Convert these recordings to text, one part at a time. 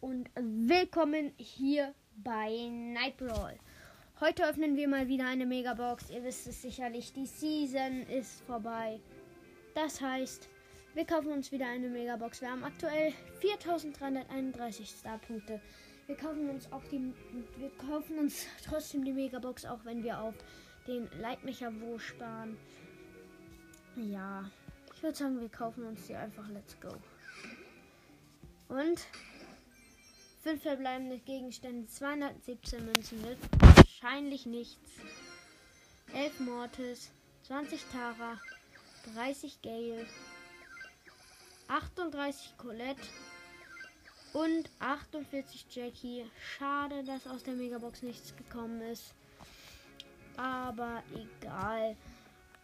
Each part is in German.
und willkommen hier bei Night Brawl. Heute öffnen wir mal wieder eine Megabox. Ihr wisst es sicherlich, die Season ist vorbei. Das heißt, wir kaufen uns wieder eine Megabox. Wir haben aktuell 4331 Starpunkte. Wir kaufen uns auch die wir kaufen uns trotzdem die Megabox, auch wenn wir auf den Leitmecher wo sparen. Ja, ich würde sagen, wir kaufen uns die einfach. Let's go. Und fünf verbleibende Gegenstände, 217 Münzen wird wahrscheinlich nichts. 11 Mortis, 20 Tara, 30 Gale, 38 Colette und 48 Jackie. Schade, dass aus der Megabox nichts gekommen ist. Aber egal.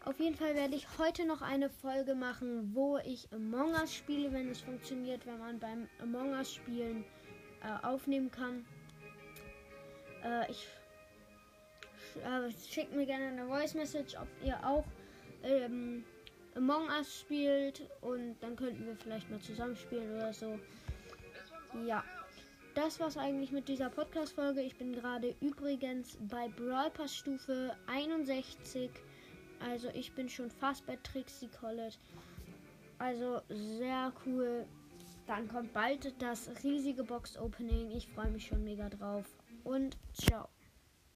Auf jeden Fall werde ich heute noch eine Folge machen, wo ich Among Us spiele, wenn es funktioniert, wenn man beim Among Us spielen äh, aufnehmen kann. Äh, ich äh, schickt mir gerne eine Voice Message, ob ihr auch ähm, Among Us spielt und dann könnten wir vielleicht mal zusammen spielen oder so. Ja. Das war's eigentlich mit dieser Podcast-Folge. Ich bin gerade übrigens bei Brawl Pass Stufe 61. Also ich bin schon fast bei Trixie College. Also sehr cool. Dann kommt bald das riesige Box-Opening. Ich freue mich schon mega drauf. Und ciao.